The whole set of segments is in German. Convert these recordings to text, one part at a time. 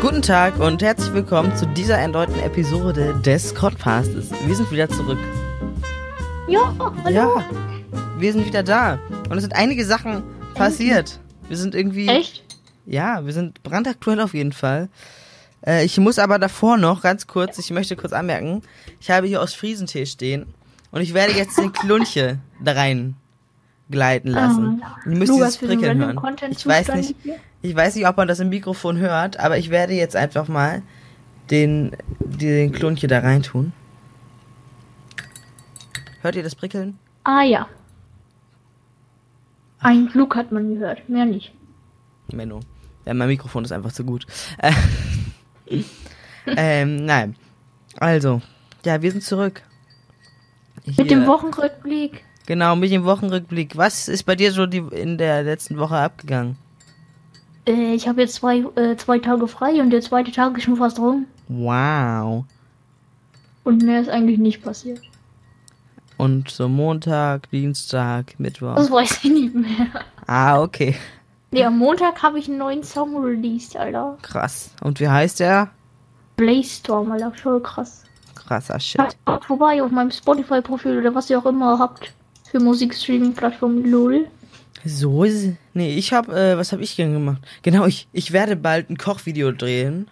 Guten Tag und herzlich willkommen zu dieser erneuten Episode des Codcastes. Wir sind wieder zurück. Ja, hallo. Ja, wir sind wieder da. Und es sind einige Sachen passiert. Wir sind irgendwie. Echt? Ja, wir sind brandaktuell auf jeden Fall. Äh, ich muss aber davor noch ganz kurz, ich möchte kurz anmerken, ich habe hier aus Friesentee stehen und ich werde jetzt den Klunche da rein gleiten lassen. Ah, Ihr müsst Lukas, dieses Prickeln hören. Ich weiß nicht, hier? ich weiß nicht, ob man das im Mikrofon hört, aber ich werde jetzt einfach mal den, den Klunche da rein tun. Hört ihr das Prickeln? Ah ja. Ein Flug hat man gehört, mehr nicht. Menno. Ja, mein Mikrofon ist einfach zu gut. Äh, ähm, nein. Also, ja, wir sind zurück. Mit dem Hier. Wochenrückblick. Genau, mit dem Wochenrückblick. Was ist bei dir so die, in der letzten Woche abgegangen? Äh, ich habe jetzt zwei, äh, zwei Tage frei und der zweite Tag ist schon fast rum. Wow. Und mehr ist eigentlich nicht passiert. Und so Montag, Dienstag, Mittwoch. Das weiß ich nicht mehr. Ah, okay. Nee, am Montag habe ich einen neuen Song released, Alter. Krass. Und wie heißt der? Blaze Storm, Alter. Voll krass. Krasser Shit. Schaut vorbei auf meinem Spotify-Profil oder was ihr auch immer habt. Für Musikstreaming-Plattform LOL. So ist Nee, ich hab, äh, was hab ich denn gemacht? Genau, ich, ich werde bald ein Kochvideo drehen.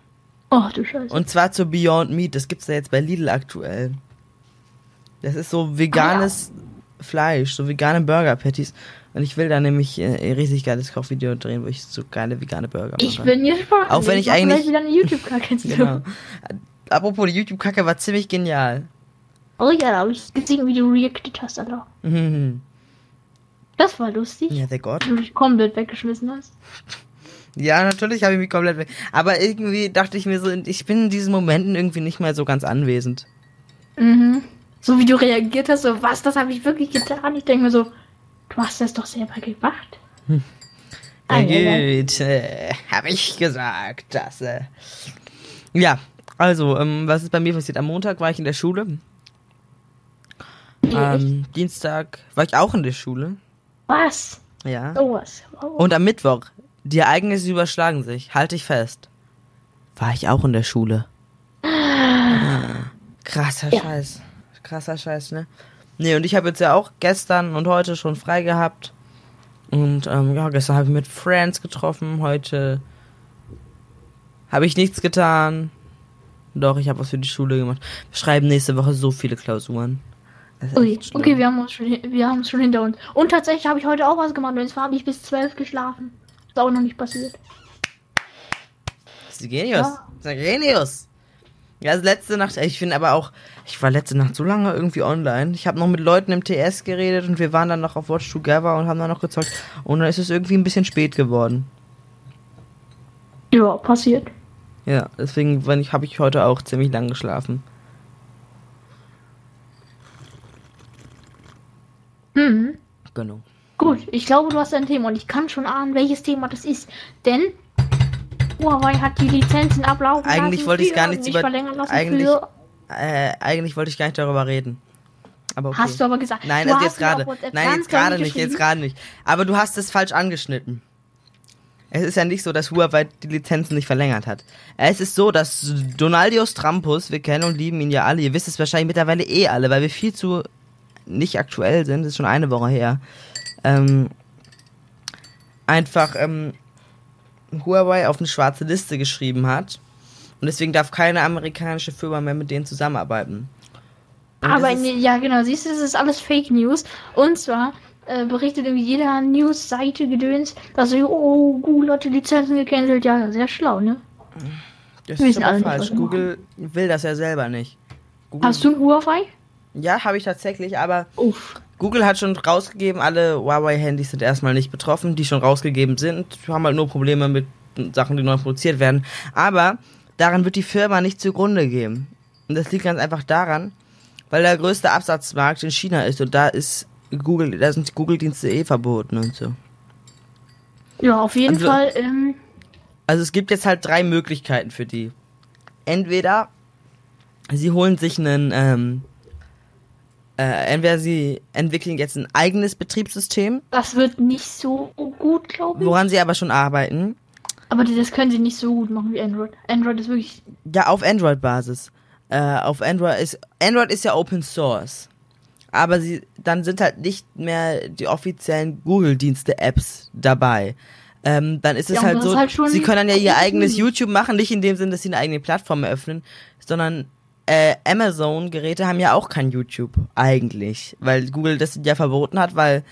Ach du Scheiße. Und zwar zu Beyond Meat. Das gibt's da jetzt bei Lidl aktuell. Das ist so veganes Fleisch, so vegane Burger Patties. Und ich will da nämlich äh, ein richtig geiles Kochvideo drehen, wo ich so geile vegane Burger mache. ich bin gespannt. Auch wenn ich mach eigentlich- wieder eine YouTube-Kacke. Genau. Apropos, die YouTube-Kacke war ziemlich genial. Oh ja, da habe ich gesehen, wie du reacted hast, Alter. Mhm. Das war lustig. Ja, der Gott. Wie du dich komplett weggeschmissen hast. Ja, natürlich habe ich mich komplett weg. Aber irgendwie dachte ich mir so, ich bin in diesen Momenten irgendwie nicht mehr so ganz anwesend. Mhm. So wie du reagiert hast, so was, das habe ich wirklich getan. Ich denke mir so, du hast das doch selber gemacht. Ja, Ah, ja. gut, äh, habe ich gesagt, dass. Äh. Ja, also, ähm, was ist bei mir passiert? Am Montag war ich in der Schule. Ähm, Dienstag war ich auch in der Schule. Was? Ja. Sowas. Oh. Und am Mittwoch, die Ereignisse überschlagen sich. Halte ich fest. War ich auch in der Schule. Ah, krasser Ja. Scheiß. Krasser Scheiß, ne? Nee, und ich habe jetzt ja auch gestern und heute schon frei gehabt. Und ähm, ja, gestern habe ich mit Friends getroffen. Heute habe ich nichts getan. Doch, ich habe was für die Schule gemacht. Wir schreiben nächste Woche so viele Klausuren. Das Ui, okay, wir haben es schon, wir haben schon hinter uns. Und tatsächlich habe ich heute auch was gemacht. Und zwar habe ich bis zwölf geschlafen. Ist auch noch nicht passiert. Das ist Genius. Ja. Das ist Genius. Ja, also letzte Nacht, ich finde aber auch, ich war letzte Nacht so lange irgendwie online. Ich habe noch mit Leuten im TS geredet und wir waren dann noch auf Watch Together und haben dann noch gezockt. Und dann ist es irgendwie ein bisschen spät geworden. Ja, passiert. Ja, deswegen habe ich heute auch ziemlich lang geschlafen. Hm. Genau. Gut, ich glaube, du hast ein Thema und ich kann schon ahnen, welches Thema das ist. Denn Huawei hat die Lizenzen ablaufen Eigentlich lassen wollte ich gar nichts nicht über- lassen eigentlich-. Äh, eigentlich wollte ich gar nicht darüber reden. Aber okay. Hast du aber gesagt. Nein, du also hast jetzt gerade. Nein, jetzt gerade nicht, jetzt gerade nicht. Aber du hast es falsch angeschnitten. Es ist ja nicht so, dass Huawei die Lizenzen nicht verlängert hat. Es ist so, dass Donaldios Trampus, wir kennen und lieben ihn ja alle, ihr wisst es wahrscheinlich mittlerweile eh alle, weil wir viel zu nicht aktuell sind, das ist schon eine Woche her. Ähm, einfach ähm, Huawei auf eine schwarze Liste geschrieben hat. Und deswegen darf keine amerikanische Firma mehr mit denen zusammenarbeiten. Und Aber in, ja, genau, siehst du, das ist alles Fake News. Und zwar äh, berichtet irgendwie jeder News-Seite gedöns, dass sie, oh, Google hat die Lizenzen gecancelt. Ja, sehr schlau, ne? Das Wir ist aber falsch. Google will das ja selber nicht. Google, Hast du ein Huawei? Ja, habe ich tatsächlich, aber Uff. Google hat schon rausgegeben, alle Huawei-Handys sind erstmal nicht betroffen, die schon rausgegeben sind. Wir haben halt nur Probleme mit Sachen, die neu produziert werden. Aber daran wird die Firma nicht zugrunde gehen. Und das liegt ganz einfach daran, weil der größte Absatzmarkt in China ist und da ist Google, da sind Google-Dienste eh verboten und so. Ja, auf jeden Also- Fall. Ähm, Also es gibt jetzt halt drei Möglichkeiten für die. Entweder sie holen sich einen, ähm, äh, entweder sie entwickeln jetzt ein eigenes Betriebssystem, das wird nicht so gut, glaube ich. woran sie aber schon arbeiten. Aber das können sie nicht so gut machen wie Android. Android ist wirklich. Ja, auf Android-Basis. Äh, auf Android ist Android ist ja Open Source. Aber sie dann sind halt nicht mehr die offiziellen Google-Dienste-Apps dabei. Ähm, dann ist es Ja, halt so, ist halt sie können dann ja ihr eigenes. YouTube machen, nicht in dem Sinn, dass sie eine eigene Plattform eröffnen, sondern äh, Amazon-Geräte haben ja auch kein YouTube eigentlich, weil Google das ja verboten hat, weil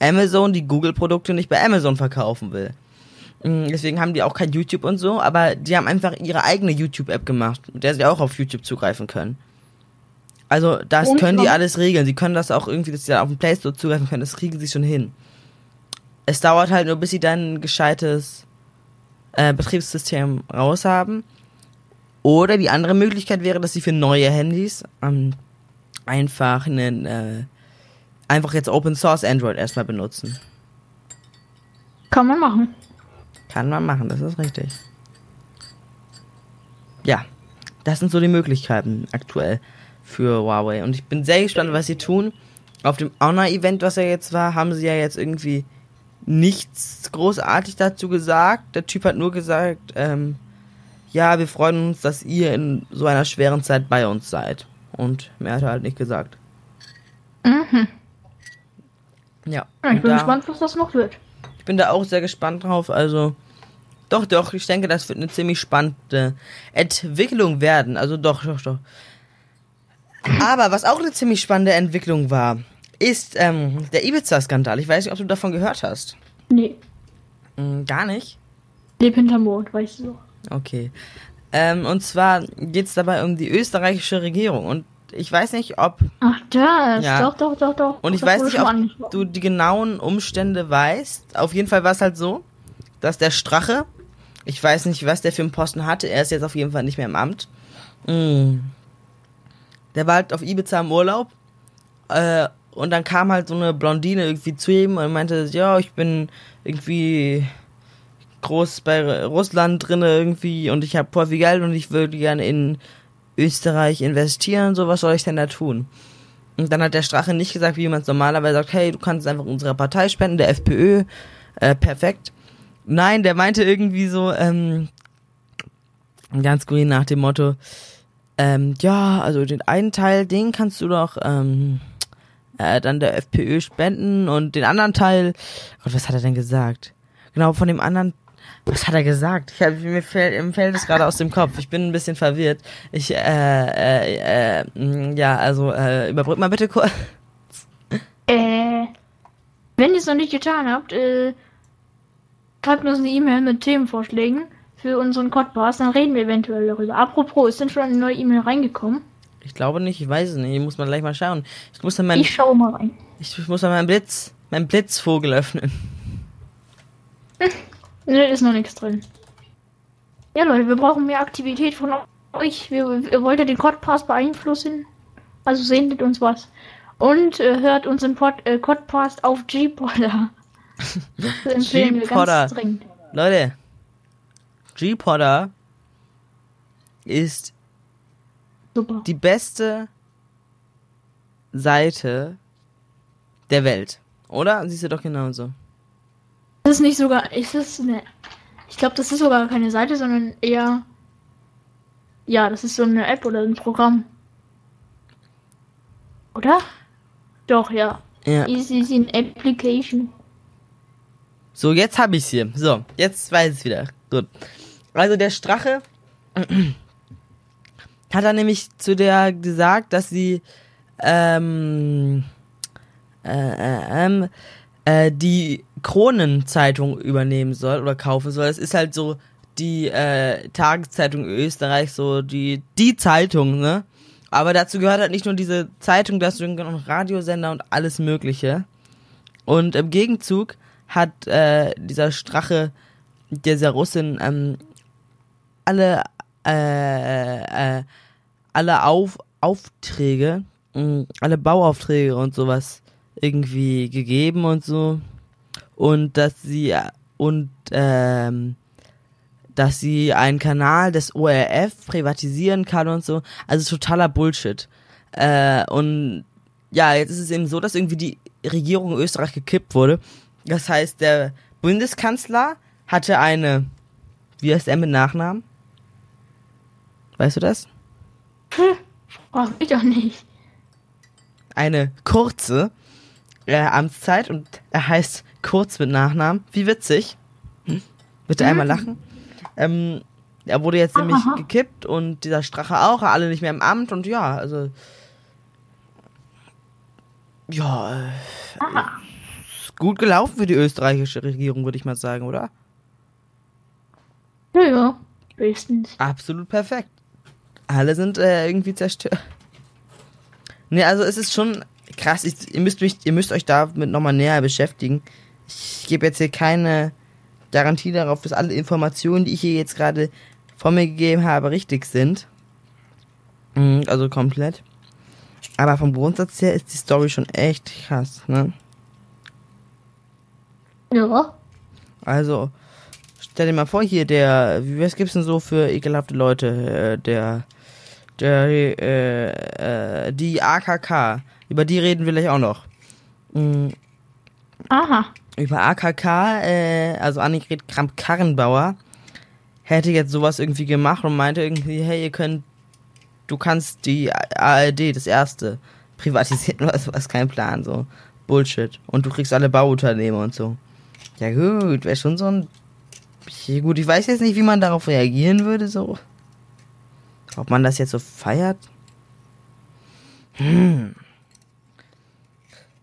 Amazon die Google-Produkte nicht bei Amazon verkaufen will. Mm, Deswegen haben die auch kein YouTube und so, aber die haben einfach ihre eigene YouTube-App gemacht, mit der sie auch auf YouTube zugreifen können. Also das Und können die alles regeln. Sie können das auch irgendwie, dass sie dann auf den Play Store zugreifen können, das kriegen sie schon hin. Es dauert halt nur, bis sie dann ein gescheites äh, Betriebssystem raus haben. Oder die andere Möglichkeit wäre, dass sie für neue Handys ähm, einfach einen, äh, einfach jetzt Open Source Android erstmal benutzen. Kann man machen. Kann man machen, das ist richtig. Ja, das sind so die Möglichkeiten aktuell für Huawei. Und ich bin sehr gespannt, was sie tun. Auf dem Honor-Event, was ja jetzt war, haben sie ja jetzt irgendwie nichts großartig dazu gesagt. Der Typ hat nur gesagt, ähm, ja, wir freuen uns, dass ihr in so einer schweren Zeit bei uns seid. Und mehr hat er halt nicht gesagt. Mhm. Ja. Ja, ich bin da- gespannt, was das noch wird. Ich bin da auch sehr gespannt drauf. Also, doch, doch, ich denke, das wird eine ziemlich spannende Entwicklung werden. Also, doch, doch, doch. Aber was auch eine ziemlich spannende Entwicklung war, ist ähm, der Ibiza-Skandal. Ich weiß nicht, ob du davon gehört hast. Nee, Hm, gar nicht? leb hinterm Mond, weißt du so. Okay. Ähm, und zwar geht es dabei um die österreichische Regierung. Und ich weiß nicht, ob Ach, das. Ja. Doch, doch, doch, doch. Und ich weiß nicht, ob du die genauen Umstände weißt. Auf jeden Fall war es halt so, dass der Strache, ich weiß nicht, was der für einen Posten hatte, er ist jetzt auf jeden Fall nicht mehr im Amt. Mm. Der war halt auf Ibiza im Urlaub. Äh, und dann kam halt so eine Blondine irgendwie zu ihm und meinte, ja, ich bin irgendwie groß bei Russland drinne irgendwie und ich habe Geld und ich würde gerne in Österreich investieren, so was soll ich denn da tun? Und dann hat der Strache nicht gesagt, wie man es normalerweise sagt, hey, du kannst einfach unserer Partei spenden, der FPÖ, äh, perfekt. Nein, der meinte irgendwie so, ähm, ganz grün nach dem Motto, ähm, ja, also den einen Teil, den kannst du doch, ähm, äh, dann der FPÖ spenden und den anderen Teil, Gott, was hat er denn gesagt? Genau, von dem anderen, was hat er gesagt? Ich hab, mir fällt, mir fällt es gerade aus dem Kopf. Ich bin ein bisschen verwirrt. Ich, äh, äh, äh, mh, ja, also, äh, überbrück mal bitte kurz. Äh, wenn ihr es noch nicht getan habt, äh, schreibt uns eine E-Mail mit Themenvorschlägen für unseren Podcast, dann reden wir eventuell darüber. Apropos, ist denn schon eine neue E-Mail reingekommen? Ich glaube nicht, ich weiß es nicht. Ich muss mal gleich mal schauen. Ich muss dann mein, Ich schaue mal rein. ich, ich muss dann meinen Blitz, meinen Blitzvogel öffnen. Ne, ist noch nichts drin. Ja, Leute, wir brauchen mehr Aktivität von euch. Wir, ihr wollt ja den Codpass beeinflussen. Also sendet uns was. Und äh, hört unseren Pod, äh, Codpass auf G-Podder. G-Podder. Leute, G-Podder ist Super. die beste Seite der Welt. Oder? Siehst du doch genauso. Das ist nicht sogar. Ist das ne, ich glaube, das ist sogar keine Seite, sondern eher. Ja, das ist so eine App oder ein Programm. Oder? Doch, ja. Ja. Easy is an application. So, jetzt habe ich's hier. So, jetzt weiß ich's wieder. Gut. Also der Strache hat er nämlich zu der gesagt, dass sie ähm, äh, äh, ähm, äh, die Kronenzeitung übernehmen soll oder kaufen soll. Das ist halt so die äh, Tageszeitung Österreich, so die die Zeitung, ne? Aber dazu gehört halt nicht nur diese Zeitung, dazu gehören noch Radiosender und alles Mögliche. Und im Gegenzug hat äh, dieser Strache, dieser Russin, ähm, alle, äh, äh, alle Auf Aufträge, mh, alle Bauaufträge und sowas irgendwie gegeben und so. Und dass sie, und, ähm, dass sie einen Kanal des ORF privatisieren kann und so. Also totaler Bullshit. Äh, und ja, jetzt ist es eben so, dass irgendwie die Regierung in Österreich gekippt wurde. Das heißt, der Bundeskanzler hatte eine Wie heißt er mit Nachnamen? Weißt du das? Hm, frag mich doch nicht. Eine kurze äh, Amtszeit und er heißt Kurz mit Nachnamen. Wie witzig. Hm? Bitte einmal lachen. Ähm, er wurde jetzt nämlich Aha. gekippt und dieser Strache auch, alle nicht mehr im Amt und ja, also. Ja, äh, Ah, ist gut gelaufen für die österreichische Regierung, würde ich mal sagen, oder? ja, ja. Höchstens. Absolut perfekt. Alle sind äh, irgendwie zerstört. Ne, also es ist schon krass. Ich, ihr, müsst mich, ihr müsst euch damit nochmal näher beschäftigen. Ich gebe jetzt hier keine Garantie darauf, dass alle Informationen, die ich hier jetzt gerade von mir gegeben habe, richtig sind. Mhm, Also komplett. Aber vom Grundsatz her ist die Story schon echt krass, ne? Ja. Also, stell dir mal vor, hier der, wie was gibt's denn so für ekelhafte Leute? Äh, Der, der, äh, äh, die AKK. Über die reden wir gleich auch noch. Mm, Aha. Über AKK, äh, also Annegret Kramp-Karrenbauer, hätte jetzt sowas irgendwie gemacht und meinte irgendwie, hey, ihr könnt, du kannst die ARD, das erste, privatisieren, was, was kein Plan, so. Bullshit. Und du kriegst alle Bauunternehmer und so. Ja gut, wäre schon so ein. Gut, ich weiß jetzt nicht, wie man darauf reagieren würde, so. Ob man das jetzt so feiert? Hm.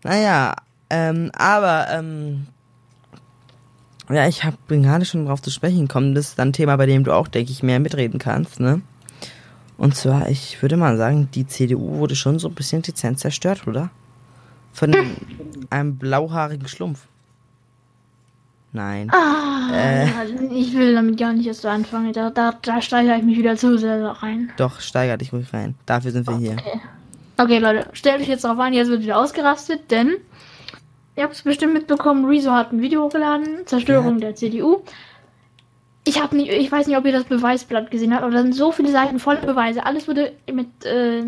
Naja, ähm, aber, ähm. Ja, ich hab, bin gerade schon drauf zu sprechen gekommen. Das ist dann ein Thema, bei dem du auch, denke ich, mehr mitreden kannst, ne? Und zwar, ich würde mal sagen, die CDU wurde schon so ein bisschen dezent zerstört, oder? Von einem blauhaarigen Schlumpf. Nein. Ah, Äh. ich will damit gar nicht erst so anfangen. Da, da, da steigere ich mich wieder zu sehr rein. Doch, steiger dich ruhig rein. Dafür sind wir hier. Okay. Okay, Leute, stellt euch jetzt darauf ein, jetzt wird wieder ausgerastet, denn ihr habt es bestimmt mitbekommen, Rezo hat ein Video hochgeladen, Zerstörung der CDU. Ich habe nicht, ich weiß nicht, ob ihr das Beweisblatt gesehen habt, aber da sind so viele Seiten voller Beweise. Alles wurde mit, äh,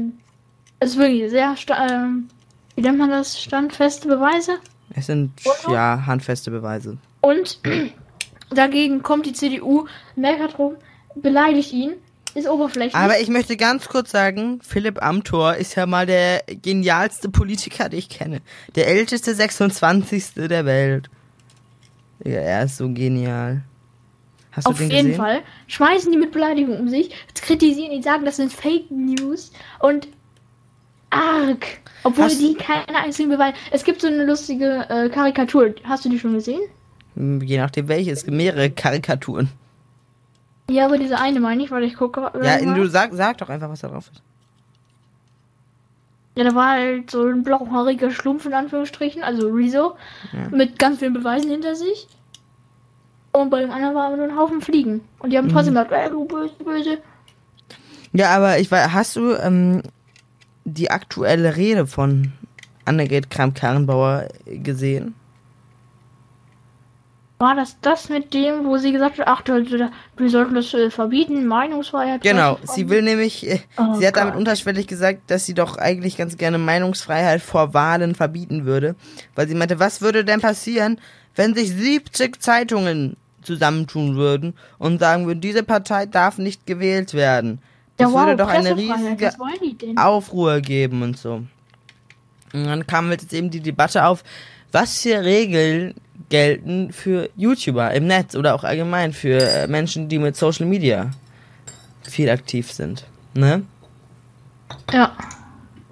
es ist wirklich sehr, ähm, wie nennt man das, standfeste Beweise. Es sind, Foto? ja, handfeste Beweise. Und dagegen kommt die CDU, meckert rum, beleidigt ihn, ist oberflächlich. Aber ich möchte ganz kurz sagen, Philipp Amthor ist ja mal der genialste Politiker, den ich kenne. Der älteste 26. der Welt. Ja, er ist so genial. Hast Auf du den jeden gesehen? Fall schmeißen die mit Beleidigung um sich, kritisieren ihn, sagen, das sind Fake News und arg. Obwohl Hast- die keine einzigen Beweise. Es gibt so eine lustige äh, Karikatur. Hast du die schon gesehen? Hm, Je nachdem welche. Es gibt mehrere Karikaturen. Ja, aber diese eine meine ich, weil ich gucke. Ja, mal. du sag, sag doch einfach, was da drauf ist. ja, da war halt so ein blauhaariger Schlumpf in Anführungsstrichen, also Rezo, Ja. mit ganz vielen Beweisen hinter sich. Und bei dem anderen war aber nur ein Haufen Fliegen. Und die Mhm. haben trotzdem gesagt, ey, du böse, böse. Ja, aber ich weiß, hast du ähm, die aktuelle Rede von Annegret Kramp-Karrenbauer gesehen? War das das mit dem, wo sie gesagt hat, ach, du- du- wir sollten das äh, verbieten, Meinungsfreiheit? Genau, sie will nämlich, äh, Oh sie hat damit Gott. unterschwellig gesagt, dass sie doch eigentlich ganz gerne Meinungsfreiheit vor Wahlen verbieten würde. Weil sie meinte, was würde denn passieren, wenn sich 70 Zeitungen zusammentun würden und sagen würden, diese Partei darf nicht gewählt werden. Das Ja, wow, würde doch eine riesige? Aufruhr geben und so. Und dann kam jetzt eben die Debatte auf, was für Regeln gelten für YouTuber im Netz oder auch allgemein für äh, Menschen, die mit Social Media viel aktiv sind. Ne? Ja.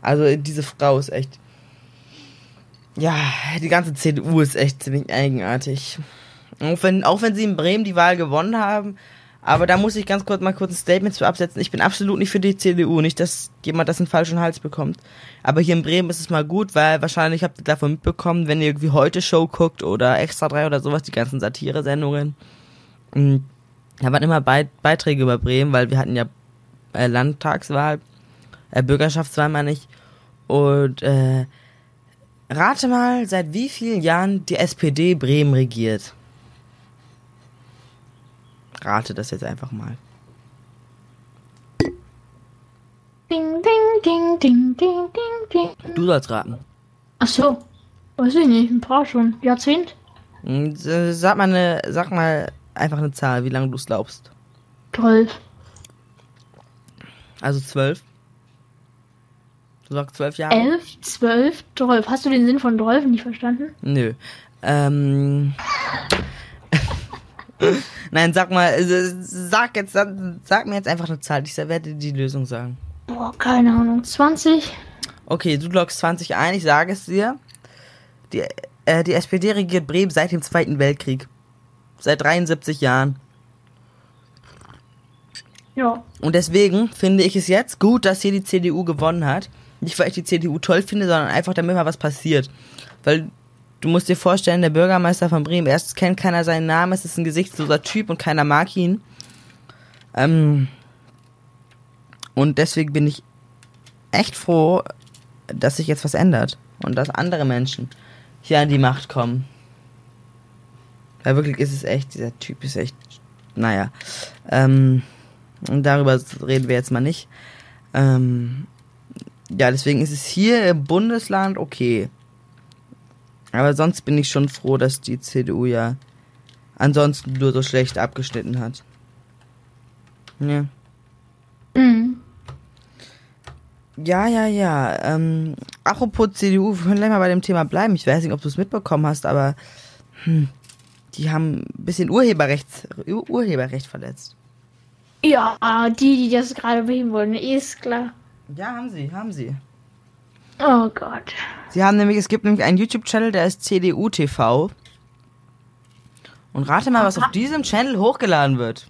Also diese Frau ist echt. Ja, die ganze CDU ist echt ziemlich eigenartig. Auch wenn, auch wenn sie in Bremen die Wahl gewonnen haben. Aber da muss ich ganz kurz mal kurz ein Statement zu absetzen. Ich bin absolut nicht für die CDU. Nicht, dass jemand das in falschen Hals bekommt. Aber hier in Bremen ist es mal gut, weil wahrscheinlich habt ihr davon mitbekommen, wenn ihr irgendwie heute Show guckt oder Extra 3 oder sowas, die ganzen Satire-Sendungen. mm, Da waren immer Beit Beiträge über Bremen, weil wir hatten ja äh, Landtagswahl, äh, Bürgerschaftswahl meine ich. Und äh, rate mal, seit wie vielen Jahren die SPD Bremen regiert. Rate das jetzt einfach mal. Ding, ding, ding, ding, ding, ding, ding. Du sollst raten. Ach so. Weiß ich nicht, ein paar schon. Jahrzehnt? Äh, Sag mal, eine, sag mal einfach eine Zahl, wie lange du es glaubst. 12. Also zwölf. Du sagst zwölf Jahre? 11, 12, 12. Hast du den Sinn von 12 nicht verstanden? Nö. Ähm. Nein, sag mal, äh, sag jetzt, sag, mir jetzt einfach eine Zahl. Ich werde die Lösung sagen. Boah, keine Ahnung. 20? Okay, du loggst 20 ein, ich sage es dir. Die, äh, die SPD regiert Bremen seit dem Zweiten Weltkrieg. Seit 73 Jahren. Ja. Und deswegen finde ich es jetzt gut, dass hier die CDU gewonnen hat. Nicht, weil ich die CDU toll finde, sondern einfach, damit mal was passiert. Weil du musst dir vorstellen, der Bürgermeister von Bremen, erstens kennt keiner seinen Namen, es ist ein gesichtsloser Typ und keiner mag ihn. Ähm, und deswegen bin ich echt froh, dass sich jetzt was ändert. Und dass andere Menschen hier an die Macht kommen. Weil wirklich ist es echt, dieser Typ ist echt, naja. Ähm, und darüber reden wir jetzt mal nicht. Ähm, ja, deswegen ist es hier im Bundesland okay. Aber sonst bin ich schon froh, dass die CDU ja ansonsten nur so schlecht abgeschnitten hat. Ja. Mhm. Ja, ja, ja. Ähm, apropos CDU, wir können gleich mal bei dem Thema bleiben. Ich weiß nicht, ob du es mitbekommen hast, aber hm, die haben ein bisschen Urheberrechts, Ur Urheberrecht verletzt. Ja, die, die das gerade beheben wollen, ist klar. Ja, haben sie, haben sie. Oh Gott. Sie haben nämlich, es gibt nämlich einen YouTube-Channel, der ist CDU TV. Und rate mal, was auf diesem Channel hochgeladen wird.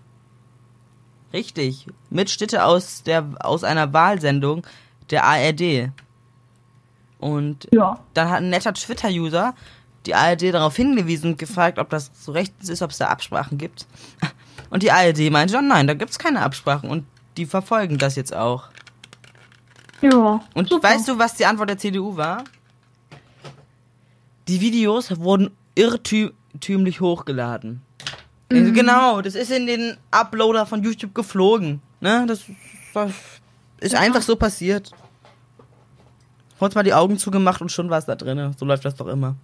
Richtig. Mitschnitte aus der, aus einer Wahlsendung der ARD. Und Ja. dann hat ein netter Twitter-User die ARD darauf hingewiesen und gefragt, ob das so rechtens ist, ob es da Absprachen gibt. Und die ARD meinte dann, nein, da gibt's keine Absprachen und die verfolgen das jetzt auch. Ja. Und super. weißt du, was die Antwort der CDU war? Die Videos wurden irrtümlich hochgeladen. Also genau, das ist in den Uploader von YouTube geflogen. Ne? Das, das ist einfach so passiert. Kurz mal die Augen zugemacht und schon war es da drin. So läuft das doch immer.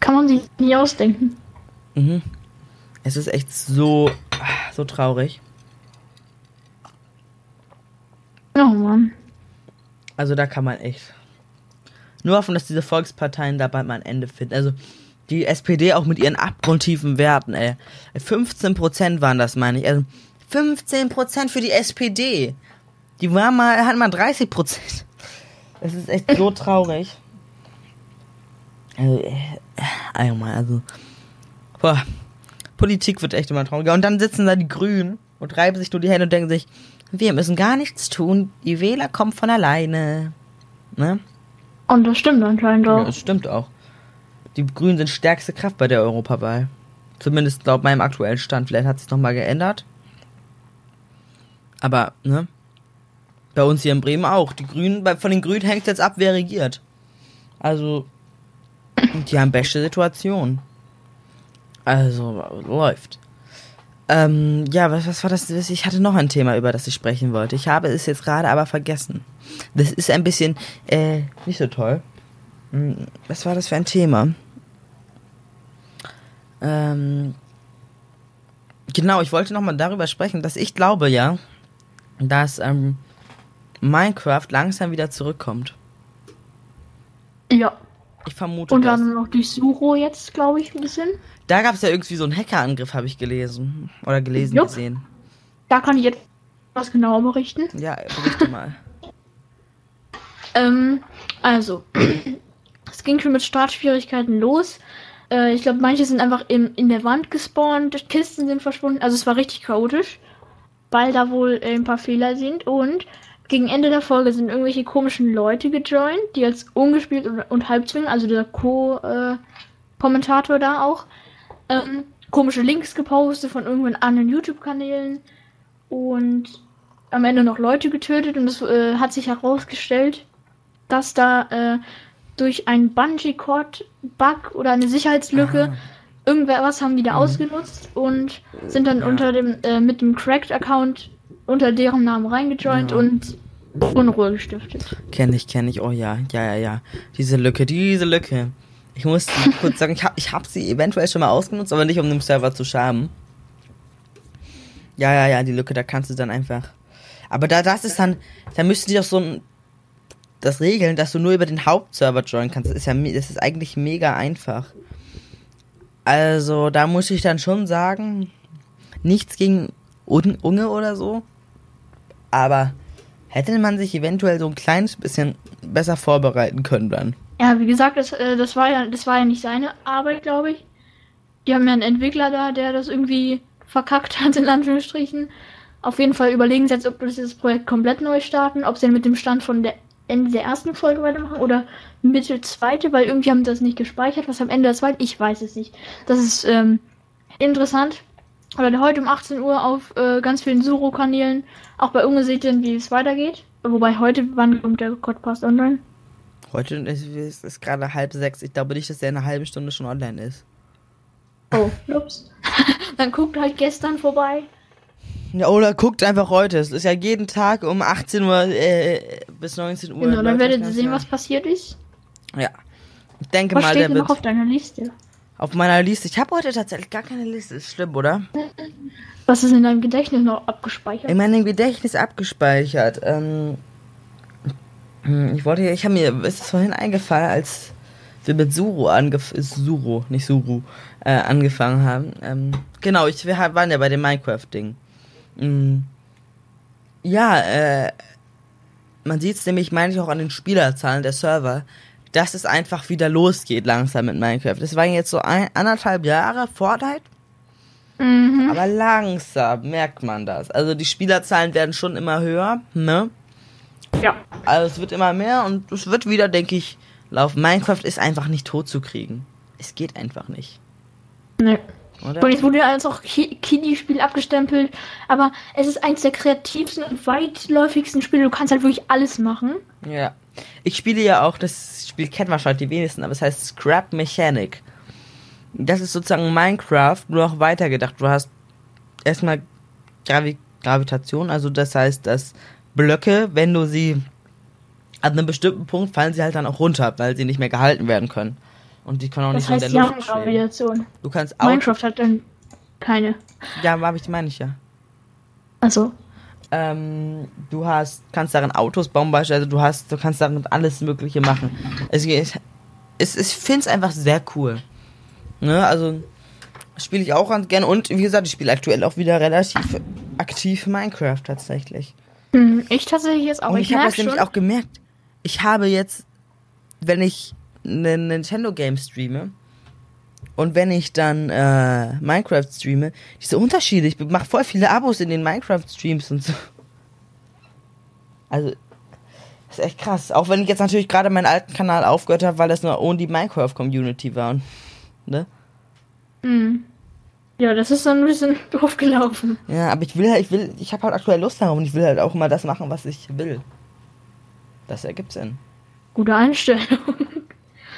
Kann man sich nie ausdenken. Mhm. Es ist echt so, so traurig. Oh Mann. Also da kann man echt nur hoffen, dass diese Volksparteien da bald mal ein Ende finden. Also die SPD auch mit ihren abgrundtiefen Werten, ey. 15% waren das, meine ich. Also 15% für die SPD. Die war mal, hat mal 30%. Das ist echt so traurig. Also, äh, allgemein, also. Boah. Politik wird echt immer trauriger. Und dann sitzen da die Grünen und reiben sich nur die Hände und denken sich, wir müssen gar nichts tun. Die Wähler kommen von alleine. Ne? Und das stimmt anscheinend Ja, auch. das stimmt auch. Die Grünen sind stärkste Kraft bei der Europawahl. Zumindest laut meinem aktuellen Stand. Vielleicht hat sich noch mal geändert. Aber, ne? Bei uns hier in Bremen auch. Die Grünen, von den Grünen hängt jetzt ab, wer regiert. Also, die haben beste Situation. Also, läuft. Ähm, ja, was, was war das? Ich hatte noch ein Thema, über das ich sprechen wollte. Ich habe es jetzt gerade aber vergessen. Das ist ein bisschen, äh, nicht so toll. Hm, Was war das für ein Thema? Ähm, genau, ich wollte nochmal darüber sprechen, dass ich glaube ja, dass ähm, Minecraft langsam wieder zurückkommt. Ja. Ich vermute Und das. dann noch die Suro jetzt, glaube ich, ein bisschen. Da gab es ja irgendwie so einen Hackerangriff, habe ich gelesen. Oder gelesen, Jupp. gesehen. Da kann ich jetzt was genauer berichten. Ja, berichte mal. Ähm, also, es ging schon mit Startschwierigkeiten los. Äh, ich glaube, manche sind einfach im, in der Wand gespawnt, Kisten sind verschwunden. Also es war richtig chaotisch, weil da wohl ein paar Fehler sind. Und gegen Ende der Folge sind irgendwelche komischen Leute gejoint, die als ungespielt und, und Halbzwing, also der Co-Kommentator da auch, ähm, komische Links gepostet von irgendwelchen anderen YouTube-Kanälen und am Ende noch Leute getötet und es äh, hat sich herausgestellt, dass da äh, durch einen Bungee-Cord-Bug oder eine Sicherheitslücke irgendwer was haben die da ausgenutzt und sind dann Ja. unter dem äh, mit dem Cracked-Account unter deren Namen reingejoint Ja. und Unruhe gestiftet. Kenne ich, kenne ich. Oh ja, ja, ja, ja. Diese Lücke, diese Lücke. Ich muss kurz sagen, ich habe ich hab sie eventuell schon mal ausgenutzt, aber nicht um den Server zu schaden. Ja, ja, ja, die Lücke, da kannst du dann einfach. Aber da das ist dann, da müssten die doch so ein, das regeln, dass du nur über den Hauptserver joinen kannst. Das ist ja, das ist eigentlich mega einfach. Also, da muss ich dann schon sagen, nichts gegen Un- Unge oder so. Aber hätte man sich eventuell so ein kleines bisschen besser vorbereiten können dann. Ja, wie gesagt, das, äh, das war ja, das war ja nicht seine Arbeit, glaube ich. Die haben ja einen Entwickler da, der das irgendwie verkackt hat, in Anführungsstrichen. Auf jeden Fall überlegen sie jetzt, ob wir dieses Projekt komplett neu starten, ob sie mit dem Stand von der Ende der ersten Folge weitermachen oder Mitte zweite, weil irgendwie haben sie das nicht gespeichert, was am Ende der zweiten, ich weiß es nicht. Das ist ähm, interessant. Oder heute um 18 Uhr auf äh, ganz vielen Suro-Kanälen. Auch bei Unge seht ihr, wie es weitergeht. Wobei heute, wann kommt der Podcast online? Heute ist, ist, ist gerade halb sechs. Ich glaube nicht, dass der in einer halben Stunde schon online ist. Oh, ups. Dann guckt halt gestern vorbei. Ja, oder guckt einfach heute. Es ist ja jeden Tag um 18 Uhr äh, bis 19 Uhr. Genau, dann werdet ihr sehen, was passiert ist. Ja. Ich denke Was mal, steht der denn wird noch auf deiner Liste? Auf meiner Liste. Ich habe heute tatsächlich gar keine Liste. Ist schlimm, oder? Was ist in deinem Gedächtnis noch abgespeichert? In meinem Gedächtnis abgespeichert. Ähm, hm, ich wollte, ja- ich habe mir, ist es vorhin eingefallen, als wir mit Suro angefangen, Suro, nicht Suru, äh, angefangen haben. Ähm, genau, ich, wir waren ja bei dem Minecraft-Ding. Mm, ja, äh, man sieht es nämlich, meine ich auch an den Spielerzahlen der Server, dass es einfach wieder losgeht langsam mit Minecraft. Das waren jetzt so ein, anderthalb Jahre Fortnite. Mhm. Aber langsam merkt man das. Also die Spielerzahlen werden schon immer höher, ne? Ja. Also es wird immer mehr und es wird wieder, denke ich, laufen. Minecraft ist einfach nicht tot zu kriegen. Es geht einfach nicht. Nee. Oder? Und jetzt wurde ja als auch Ki- Kiddie-Spiel abgestempelt, aber es ist eins der kreativsten und weitläufigsten Spiele. Du kannst halt wirklich alles machen. Ja. Ich spiele ja auch, das Spiel kennen wahrscheinlich die wenigsten, aber es heißt Scrap Mechanic. Das ist sozusagen Minecraft, nur noch weitergedacht. Du hast erstmal Gravi Gravitation, also das heißt, dass Blöcke, wenn du sie an einem bestimmten Punkt fallen sie halt dann auch runter, weil sie nicht mehr gehalten werden können. Und die können auch Das nicht so in heißt, der Luft schweben. Gravitation. Du kannst auch. Minecraft hat dann keine. Ja, habe ich meine ich ja. Also, Ähm, du hast, kannst darin Autos bauen, beispielsweise, du hast, du kannst darin alles Mögliche machen. Es geht, es, ich finde es einfach sehr cool. Ne, also spiele ich auch ganz gerne und wie gesagt, ich spiele aktuell auch wieder relativ aktiv Minecraft tatsächlich. hm, ich tatsächlich jetzt auch. und ich ich habe das schon. nämlich auch gemerkt. Ich habe jetzt, wenn ich eine Nintendo Game streame und wenn ich dann äh, Minecraft streame, diese Unterschiede. Ich mache voll viele Abos in den Minecraft Streams und so. Also das ist echt krass. Auch wenn ich jetzt natürlich gerade meinen alten Kanal aufgehört habe, weil das nur Only Minecraft Community war. Und, ne? Hm. Ja, das ist dann ein bisschen doof gelaufen. Ja, aber ich will halt, ich will, ich habe halt aktuell Lust darauf und ich will halt auch immer das machen, was ich will. Das ergibt Sinn. Gute Einstellung.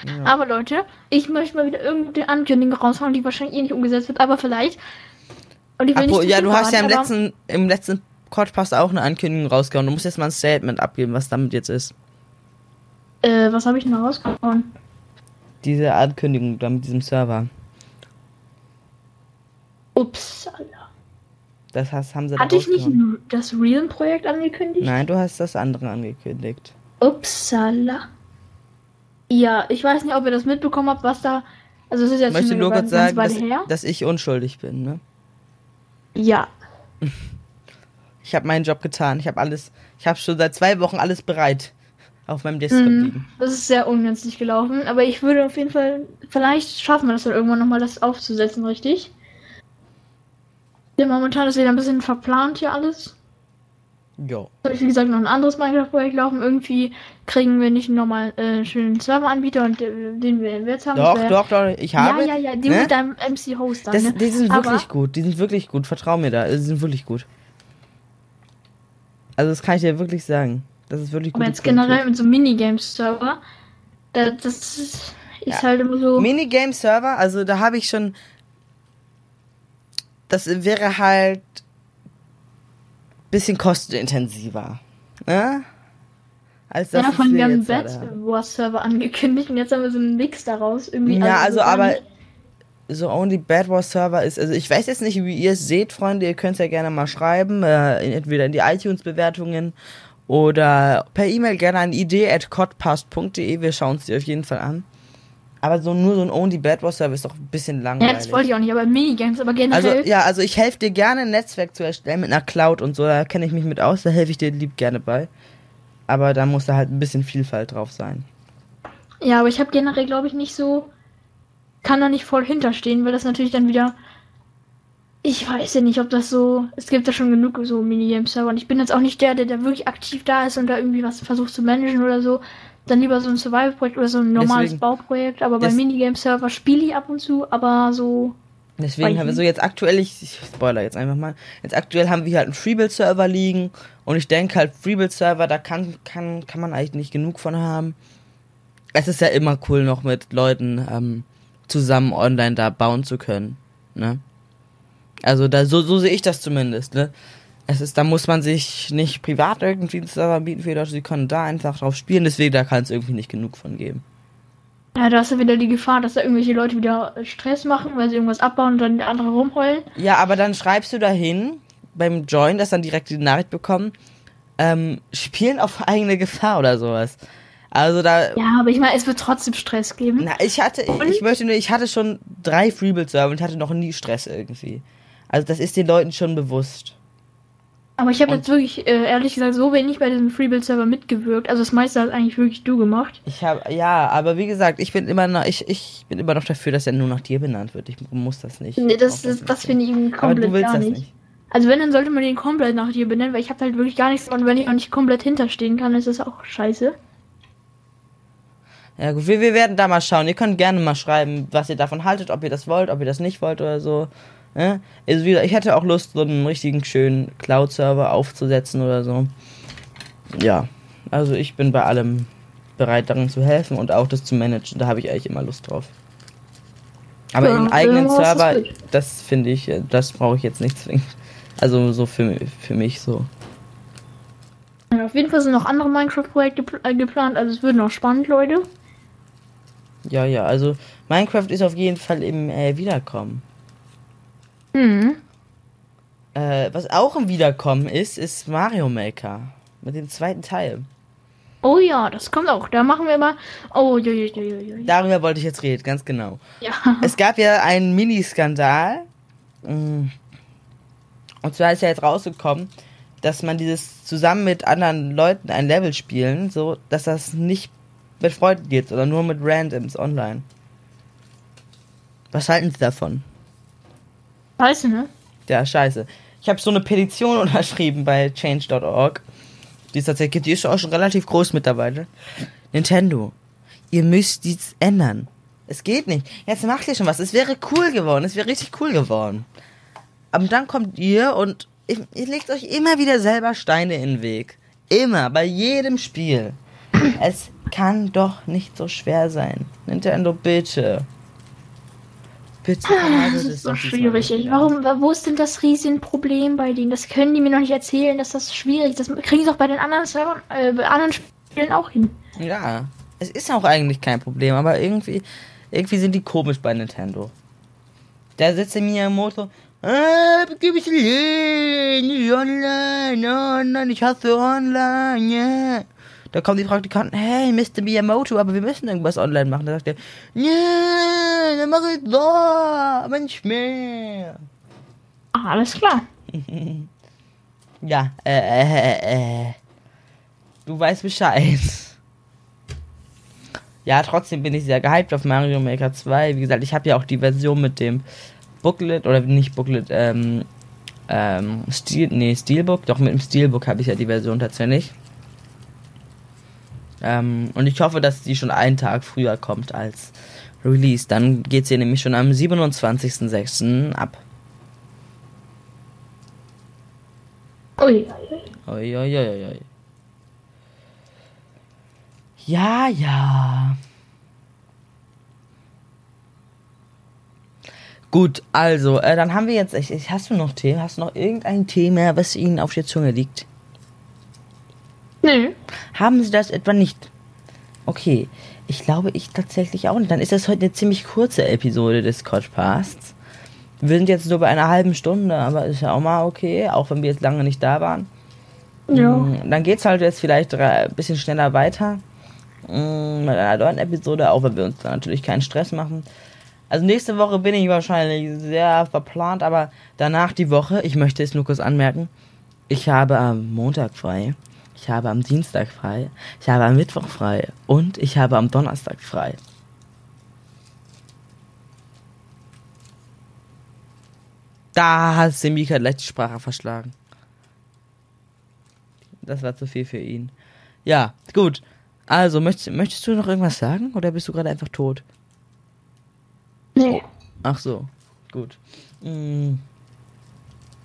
Ja. Aber Leute, ich möchte mal wieder irgendeine Ankündigung raushauen, die wahrscheinlich eh nicht umgesetzt wird, aber vielleicht. Und ich will Apro, nicht ja, du hast ja im letzten, im letzten Podcast auch eine Ankündigung rausgehauen. Du musst jetzt mal ein Statement abgeben, was damit jetzt ist. Äh, was habe ich noch rausgehauen? Diese Ankündigung da mit diesem Server. Upsala. Das hast, haben sie Hatte ich nicht das Realm-Projekt angekündigt? Nein, du hast das andere angekündigt. Upsala. Ja, ich weiß nicht, ob ihr das mitbekommen habt, was da. Also, es ist Ich jetzt möchte schon nur kurz ganz sagen, dass, dass ich unschuldig bin, ne? Ja. Ich habe meinen Job getan. Ich habe alles, ich habe schon seit zwei Wochen alles bereit auf meinem Desktop Mhm. liegen. Das ist sehr ungünstig gelaufen, aber ich würde auf jeden Fall. Vielleicht schaffen wir das dann irgendwann nochmal, das aufzusetzen, richtig? Denn momentan ist wieder ein bisschen verplant hier alles. Jo. habe ich, wie gesagt, noch ein anderes Minecraft-Projekt laufen. Irgendwie kriegen wir nicht nochmal äh, schönen Serveranbieter, und äh, den wir jetzt haben. Doch, Das doch, doch. Ich habe. Ja, ja, ja, die ne? mit deinem MC-Host dann. Das, ne? die sind Aber- wirklich gut. Die sind wirklich gut. Vertrau mir da. Die sind wirklich gut. Also das kann ich dir wirklich sagen. Das ist wirklich gut. Aber jetzt generell mit so Minigames-Server, da, das ist, ist Ja. halt immer so. Minigame-Server, also da habe ich schon. Das wäre halt bisschen kostenintensiver. Ne? als das Ja, von wir haben Bad. Wars Server angekündigt und jetzt haben wir so einen Mix daraus. Irgendwie, Ja, also so gar aber so Only Bad Wars Server ist, also ich weiß jetzt nicht, wie ihr es seht, Freunde, ihr könnt es ja gerne mal schreiben, äh, entweder in die iTunes-Bewertungen oder per E-Mail gerne an idee.codpast.de, wir schauen es dir auf jeden Fall an. Aber so nur so ein Only Bad Wars Server ist doch ein bisschen Ja, langweilig. das wollte ich auch nicht, aber Minigames, aber also, generell. ja, also ich helfe dir gerne ein Netzwerk zu erstellen mit einer Cloud und so, da kenne ich mich mit aus, da helfe ich dir lieb gerne bei. Aber da muss da halt ein bisschen Vielfalt drauf sein. Ja, aber ich habe generell, glaube ich, nicht so. Kann da nicht voll hinterstehen, weil das natürlich dann wieder. Ich weiß ja nicht, ob das so. Es gibt ja schon genug so Minigame-Server und ich bin jetzt auch nicht der, der da wirklich aktiv da ist und da irgendwie was versucht zu managen oder so. Dann lieber so ein Survival-Projekt oder so ein normales Deswegen- Bauprojekt. Aber bei Minigame-Server spiele ich ab und zu, aber so. Deswegen haben wir so jetzt aktuell, ich, ich spoiler jetzt einfach mal, jetzt aktuell haben wir halt einen Freebuild-Server liegen und ich denke halt Freebuild-Server, da kann, kann, kann man eigentlich nicht genug von haben. Es ist ja immer cool noch mit Leuten ähm, zusammen online da bauen zu können, ne? Also da, so, so sehe ich das zumindest, ne? Es ist, da muss man sich nicht privat irgendwie einen Server bieten für die Leute, sie können da einfach drauf spielen, deswegen da kann es irgendwie nicht genug von geben. Ja, da ist ja wieder die Gefahr, dass da irgendwelche Leute wieder Stress machen, weil sie irgendwas abbauen und dann andere rumheulen. Ja, aber dann schreibst du dahin beim Join, dass dann direkt die Nachricht bekommen, ähm, spielen auf eigene Gefahr oder sowas. Also da, Ja, aber ich meine, es wird trotzdem Stress geben. na, ich hatte, ich möchte nur, ich hatte schon drei Freebuild-Server und hatte noch nie Stress irgendwie. Also das ist den Leuten schon bewusst. Aber ich habe jetzt wirklich, äh, ehrlich gesagt, so wenig bei diesem Freebuild-Server mitgewirkt. Also das meiste hat eigentlich wirklich du gemacht. Ich habe, ja, aber wie gesagt, ich bin immer noch, ich, ich bin immer noch dafür, dass er nur nach dir benannt wird. Ich muss das nicht. Nee, das, Auch das, das finde ich irgendwie Aber komplett du willst gar das nicht. nicht. Also wenn, dann sollte man den komplett nach dir benennen, weil ich habe halt wirklich gar nichts und wenn ich auch nicht komplett hinterstehen kann, ist das auch scheiße. Ja gut, wir, wir werden da mal schauen. Ihr könnt gerne mal schreiben, was ihr davon haltet, ob ihr das wollt, ob ihr das nicht wollt oder so. Ja? Also wieder, ich hätte auch Lust, so einen richtigen schönen Cloud-Server aufzusetzen oder so. Ja, also ich bin bei allem bereit, darin zu helfen und auch das zu managen. Da habe ich eigentlich immer Lust drauf. Aber Ja, einen eigenen ist Server, das finde ich, das brauche ich jetzt nicht zwingend. Also so für, für mich so. Ja, auf jeden Fall sind noch andere Minecraft-Projekte äh, geplant, also es wird noch spannend, Leute. Ja, ja, also Minecraft ist auf jeden Fall im äh, Wiederkommen. Hm. Äh, was auch im Wiederkommen ist, ist Mario Maker. Mit dem zweiten Teil. Oh ja, das kommt auch. Da machen wir mal. Oh, jo, jo, jo, jo. Darüber wollte ich jetzt reden, ganz genau. Ja. Es gab ja einen Mini-Skandal. Mm. Und zwar ist ja jetzt rausgekommen, dass man dieses zusammen mit anderen Leuten ein Level spielen, so, dass das nicht mit Freunden geht, sondern nur mit Randoms online. Was halten Sie davon? Du, ne? Ja, scheiße. Ich habe so eine Petition unterschrieben bei change.org. Die es tatsächlich. Die ist auch schon relativ groß mittlerweile. Nintendo, ihr müsst dies ändern. Es geht nicht. Jetzt macht ihr schon was. Es wäre cool geworden. Es wäre richtig cool geworden. Aber dann kommt ihr und ihr legt euch immer wieder selber Steine in den Weg. Immer. Bei jedem Spiel. Es kann doch nicht so schwer sein. Nintendo, bitte. Bitte. Das vermeidet es ist so schwierig. Warum, wo ist denn das Riesenproblem bei denen? Das können die mir noch nicht erzählen, dass das schwierig ist. Das kriegen sie doch bei den anderen äh, bei anderen Spielen auch hin. Ja, es ist auch eigentlich kein Problem, aber irgendwie, irgendwie sind die komisch bei Nintendo. Da sitzt der Miyamoto, ah, gib ich nicht, nicht online, online, ich hasse online, ja. Da kommen die Praktikanten, hey, Mr. Miyamoto, aber wir müssen irgendwas online machen. Da sagt er, ja, dann mach ich so, aber nicht mehr. Alles klar. Ja, äh, äh, äh, äh. Du weißt Bescheid. Ja, trotzdem bin ich sehr gehypt auf Mario Maker 2. Wie gesagt, ich habe ja auch die Version mit dem Booklet, oder nicht Booklet, ähm, ähm, Stil, nee, Steelbook. Doch, mit dem Steelbook habe ich ja die Version tatsächlich. Ähm, und ich hoffe, dass die schon einen Tag früher kommt als Release. Dann geht's hier nämlich schon am 27.06. ab. Ui. Oi, oi, oi, oi. Ja, ja. Gut, also, äh, dann haben wir jetzt. Ich, ich- hast du noch Themen? Hast du noch irgendein Thema, was Ihnen auf der Zunge liegt? Nö. Haben Sie das etwa nicht? Okay, ich glaube ich tatsächlich auch nicht. Dann ist das heute eine ziemlich kurze Episode des Codcasts. Wir sind jetzt nur bei einer halben Stunde, aber ist ja auch mal okay, auch wenn wir jetzt lange nicht da waren. Ja. Mm, Dann geht's halt jetzt vielleicht ein bisschen schneller weiter mm, mit einer neuen Episode, auch wenn wir uns da natürlich keinen Stress machen. Also nächste Woche bin ich wahrscheinlich sehr verplant, aber danach die Woche, ich möchte es nur kurz anmerken, ich habe am Montag frei, ich habe am Dienstag frei, ich habe am Mittwoch frei und ich habe am Donnerstag frei. Da hat Semika gleich die Sprache verschlagen. Das war zu viel für ihn. Ja, gut. Also, möchtest, möchtest du noch irgendwas sagen oder bist du gerade einfach tot? Nee. Ach so, gut. Mm.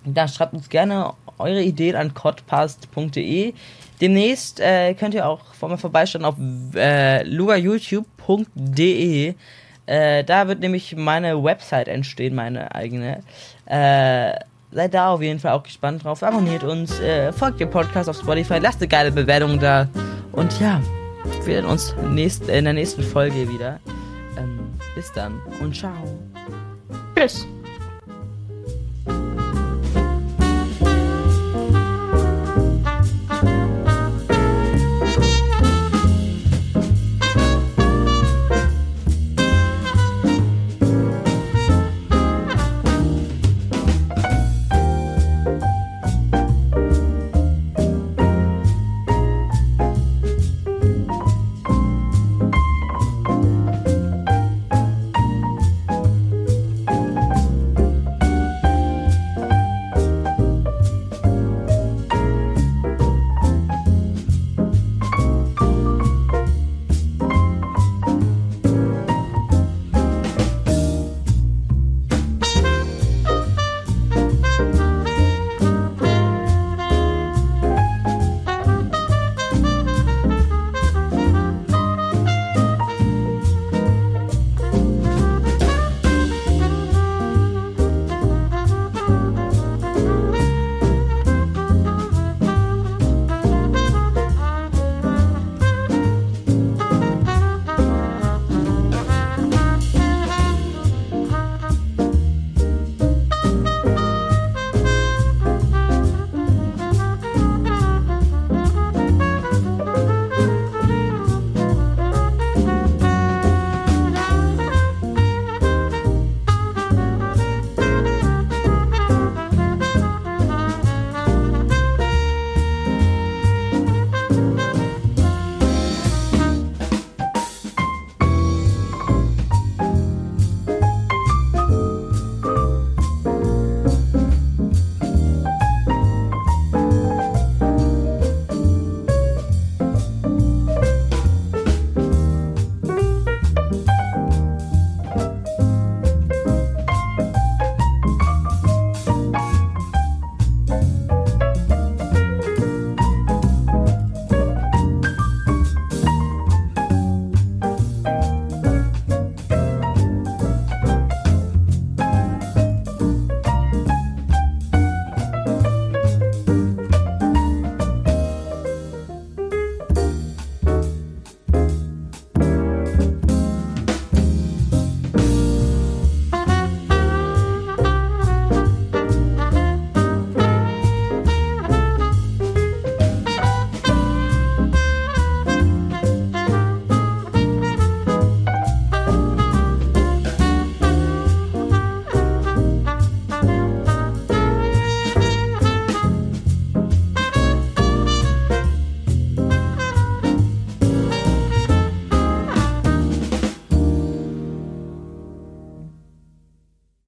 Da schreibt uns gerne eure Ideen an codpast.de. Demnächst äh, könnt ihr auch vor mir vorbeischauen auf äh, lugayoutube.de. Äh, da wird nämlich meine Website entstehen, meine eigene. Äh, seid da auf jeden Fall auch gespannt drauf. Abonniert uns, äh, folgt dem Podcast auf Spotify, lasst eine geile Bewertung da. Und ja, wir sehen uns nächst, in der nächsten Folge wieder. Ähm, bis dann und ciao. Tschüss.